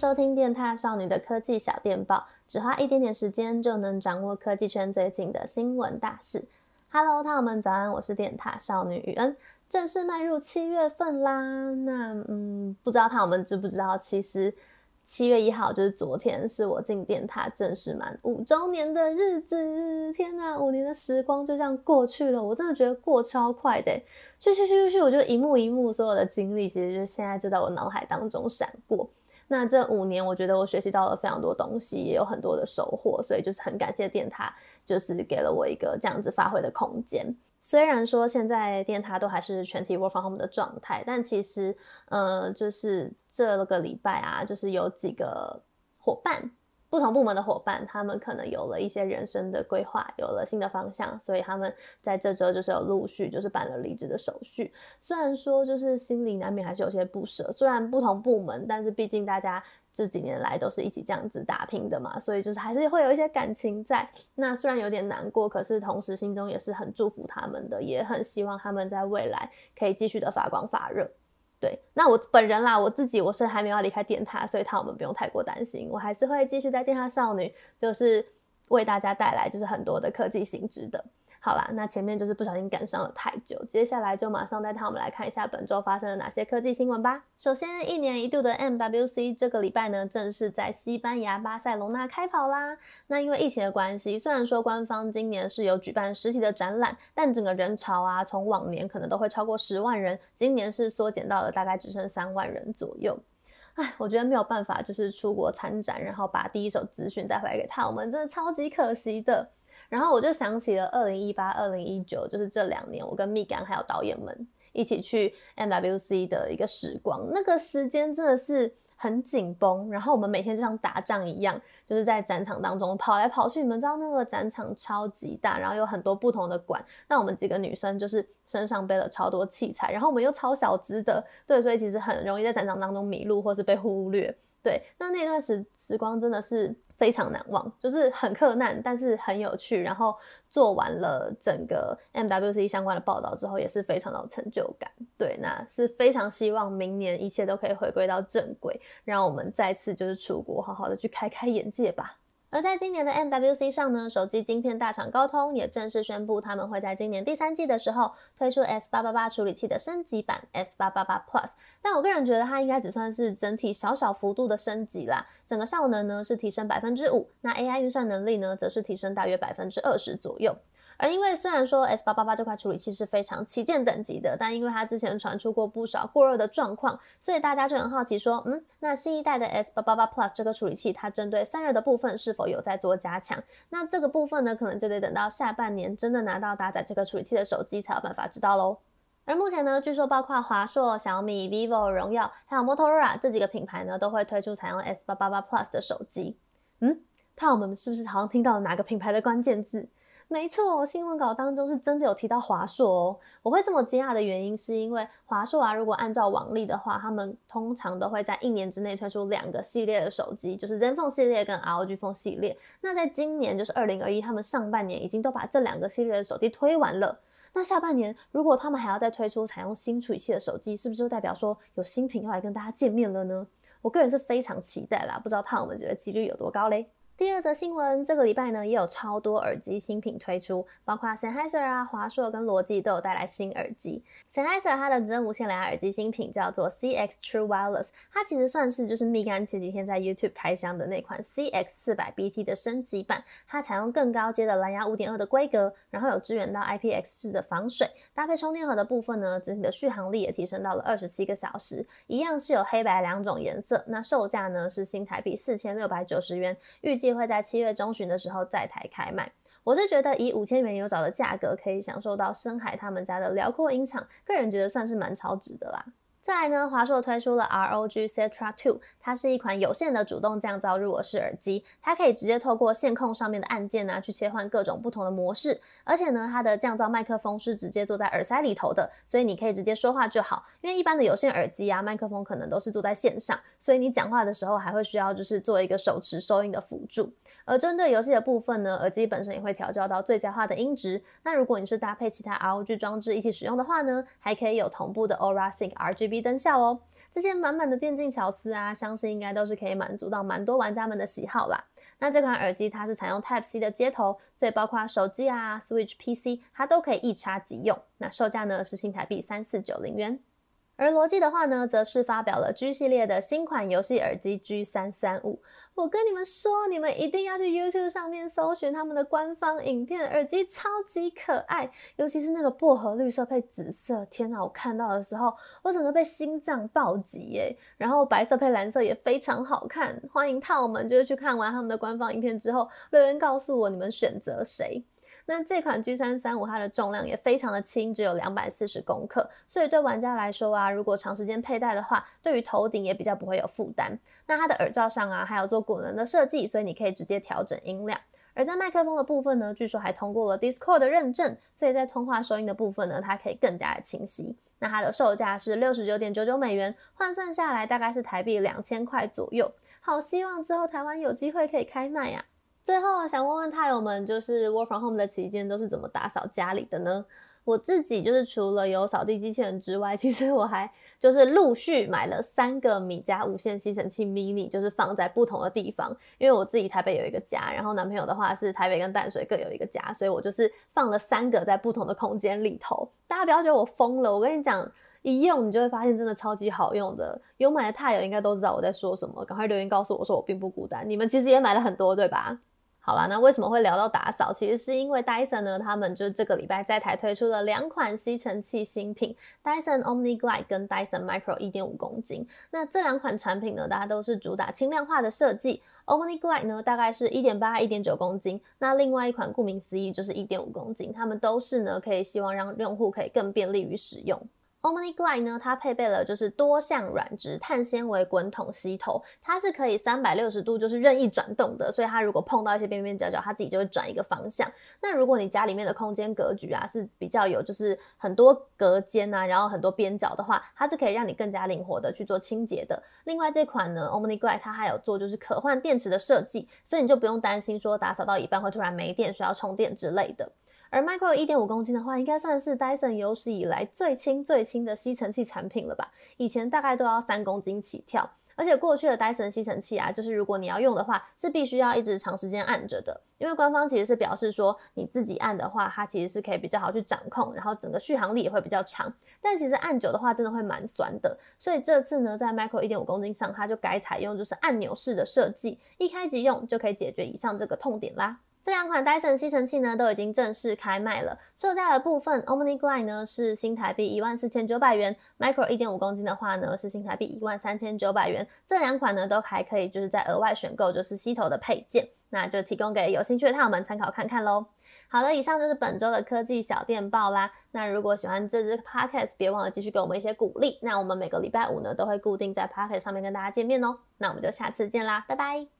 收听电獭少女的科技小电报，只花一点点时间就能掌握科技圈最近的新闻大事。Hello，朋友们早安，我是电獭少女雨恩，正式迈入七月份啦。那嗯，不知道朋友们知不知道，其实。七月一号就是昨天，是我进电獭正式满五周年的日子。天呐，五年的时光就这样过去了，我真的觉得过超快的。去去去去去，我就一幕一幕所有的经历，其实就现在就在我脑海当中闪过。那这五年，我觉得我学习到了非常多东西，也有很多的收获，所以就是很感谢电塔，就是给了我一个这样子发挥的空间。虽然说现在电塔都还是全体 work from home 的状态，但其实，呃，就是这个礼拜啊，就是有几个伙伴，不同部门的伙伴，他们可能有了一些人生的规划，有了新的方向，所以他们在这周就是有陆续就是办了离职的手续。虽然说就是心里难免还是有些不舍，虽然不同部门，但是毕竟大家。这几年来都是一起这样子打拼的嘛，所以就是还是会有一些感情在。那虽然有点难过，可是同时心中也是很祝福他们的，也很希望他们在未来可以继续的发光发热。对，那我本人啦，我自己我是还没有要离开电塔，所以他们不用太过担心，我还是会继续在电塔少女，就是为大家带来就是很多的科技新知的。好啦，那前面就是不小心赶上了太久，接下来就马上带他们来看一下本周发生了哪些科技新闻吧。首先，一年一度的 MWC 这个礼拜呢，正式在西班牙巴塞隆纳开跑啦。那因为疫情的关系，虽然说官方今年是有举办实体的展览，但整个人潮啊，从往年可能都会超过十万人，今年是缩减到了大概只剩三万人左右。唉，我觉得没有办法，就是出国参展，然后把第一手资讯带回来给他，我们真的超级可惜的。然后我就想起了二零一八、二零一九，就是这两年，我跟蜜柑还有导演们一起去 MWC 的一个时光。那个时间真的是很紧绷，然后我们每天就像打仗一样，就是在展场当中跑来跑去。你们知道那个展场超级大，然后有很多不同的馆。那我们几个女生就是身上背了超多器材，然后我们又超小只的，对，所以其实很容易在展场当中迷路或是被忽略。对，那那段时时光真的是。非常难忘，就是很困难，但是很有趣。然后做完了整个 MWC 相关的报道之后，也是非常有成就感。对，那是非常希望明年一切都可以回归到正轨，让我们再次就是出国，好好的去开开眼界吧。而在今年的 MWC 上呢，手机晶片大厂高通也正式宣布，他们会在今年第三季的时候推出 S888 处理器的升级版 S888 Plus。但我个人觉得它应该只算是整体小小幅度的升级啦，整个效能呢是提升百分之五，那 AI 运算能力呢则是提升大约百分之二十左右。而因为虽然说 S 八八八这块处理器是非常旗舰等级的，但因为它之前传出过不少过热的状况，所以大家就很好奇说，嗯，那新一代的 S 八八八 Plus 这个处理器，它针对散热的部分是否有在做加强？那这个部分呢，可能就得等到下半年真的拿到搭载这个处理器的手机才有办法知道喽。而目前呢，据说包括华硕、小米、vivo、荣耀，还有 Motorola 这几个品牌呢，都会推出采用 S 八八八 Plus 的手机。嗯，看我们是不是好像听到了哪个品牌的关键字？没错，新闻稿当中是真的有提到华硕哦。我会这么惊讶的原因，是因为华硕啊，如果按照往例的话，他们通常都会在一年之内推出两个系列的手机，就是 ZenFone 系列跟 ROG Phone 系列。那在今年，就是二零二一，他们上半年已经都把这两个系列的手机推完了。那下半年，如果他们还要再推出采用新处理器的手机，是不是就代表说有新品要来跟大家见面了呢？我个人是非常期待啦，不知道他们觉得几率有多高嘞？第二则新闻，这个礼拜呢也有超多耳机新品推出，包括 Sennheiser 啊、华硕跟罗技都有带来新耳机。Sennheiser 它的真无线蓝牙耳机新品叫做 CX True Wireless，它其实算是就是蜜柑前几天在 YouTube 开箱的那款 CX 四百 BT 的升级版，它采用更高阶的蓝牙五点二的规格，然后有支援到 IPX4 的防水，搭配充电盒的部分呢，整体的续航力也提升到了二十七个小时，一样是有黑白两种颜色，那售价呢是新台币四千六百九十元，预计。会在七月中旬的时候在台开卖。我是觉得以五千元有找的价格，可以享受到深海他们家的辽阔音场，个人觉得算是蛮超值的啦。再来呢，华硕推出了 ROG Cetra 2，它是一款有线的主动降噪入耳式耳机，它可以直接透过线控上面的按键啊，去切换各种不同的模式。而且呢，它的降噪麦克风是直接坐在耳塞里头的，所以你可以直接说话就好。因为一般的有线耳机啊，麦克风可能都是坐在线上，所以你讲话的时候还会需要就是做一个手持收音的辅助。而针对游戏的部分呢，耳机本身也会调教到最佳化的音质。那如果你是搭配其他 ROG 装置一起使用的话呢，还可以有同步的 Aura Sync RGB 灯效哦。这些满满的电竞巧思啊，相信应该都是可以满足到蛮多玩家们的喜好啦。那这款耳机它是采用 Type C 的接头，所以包括手机啊、Switch PC 它都可以一插即用。那售价呢是新台币三四九零元。而罗技的话呢，则是发表了 G 系列的新款游戏耳机 G 三三五。我跟你们说，你们一定要去 YouTube 上面搜寻他们的官方影片，耳机超级可爱，尤其是那个薄荷绿色配紫色，天哪！我看到的时候，我整个被心脏暴击耶。然后白色配蓝色也非常好看，欢迎套们就是去看完他们的官方影片之后，留言告诉我你们选择谁。那这款 G 三三五它的重量也非常的轻，只有两百四十公克，所以对玩家来说啊，如果长时间佩戴的话，对于头顶也比较不会有负担。那它的耳罩上啊，还有做滚轮的设计，所以你可以直接调整音量。而在麦克风的部分呢，据说还通过了 Discord 的认证，所以在通话收音的部分呢，它可以更加的清晰。那它的售价是六十九点九九美元，换算下来大概是台币两千块左右。好希望之后台湾有机会可以开卖呀、最后想问问泰友们，就是 Work from Home 的期间都是怎么打扫家里的呢？我自己就是除了有扫地机器人之外，其实我还就是陆续买了三个米家无线吸尘器 mini，就是放在不同的地方。因为我自己台北有一个家，然后男朋友的话是台北跟淡水各有一个家，所以我就是放了三个在不同的空间里头。大家不要觉得我疯了，我跟你讲，一用你就会发现真的超级好用的。有买的泰友应该都知道我在说什么，赶快留言告诉我说我并不孤单。你们其实也买了很多，对吧？好啦，那为什么会聊到打扫？其实是因为 Dyson 呢，他们就是这个礼拜在台推出了两款吸尘器新品，Dyson Omni Glide 跟 Dyson Micro 一点五公斤。那这两款产品呢，大家都是主打轻量化的设计。Omni Glide 呢，大概是一点八、一点九公斤。那另外一款顾名思义就是一点五公斤，它们都是呢，可以希望让用户可以更便利于使用。Omni Glide 呢，它配备了就是多项软质碳纤维滚筒吸头，它是可以三百六十度就是任意转动的，所以它如果碰到一些边边角角，它自己就会转一个方向。那如果你家里面的空间格局啊是比较有就是很多隔间啊，然后很多边角的话，它是可以让你更加灵活的去做清洁的。另外这款呢，Omni Glide 它还有做就是可换电池的设计，所以你就不用担心说打扫到一半会突然没电需要充电之类的。而 Micro 一点五公斤的话，应该算是 Dyson 有史以来最轻最轻的吸尘器产品了吧？以前大概都要三公斤起跳，而且过去的 Dyson 吸尘器啊，就是如果你要用的话，是必须要一直长时间按着的，因为官方其实是表示说，你自己按的话，它其实是可以比较好去掌控，然后整个续航力也会比较长。但其实按久的话，真的会蛮酸的。所以这次呢，在 Micro 一点五公斤上，它就改采用就是按钮式的设计，一开即用就可以解决以上这个痛点啦。这两款 Dyson 吸尘器呢，都已经正式开卖了。售价的部分，Omni Glide 呢是新台币一万四千九百元，Micro 一点五公斤的话呢是新台币一万三千九百元。这两款呢都还可以，就是再额外选购就是吸头的配件，那就提供给有兴趣的他们参考看看喽。好了，以上就是本周的科技小电报啦。那如果喜欢这支 Podcast，别忘了继续给我们一些鼓励。那我们每个礼拜五呢都会固定在 Podcast 上面跟大家见面哦。那我们就下次见啦，拜拜。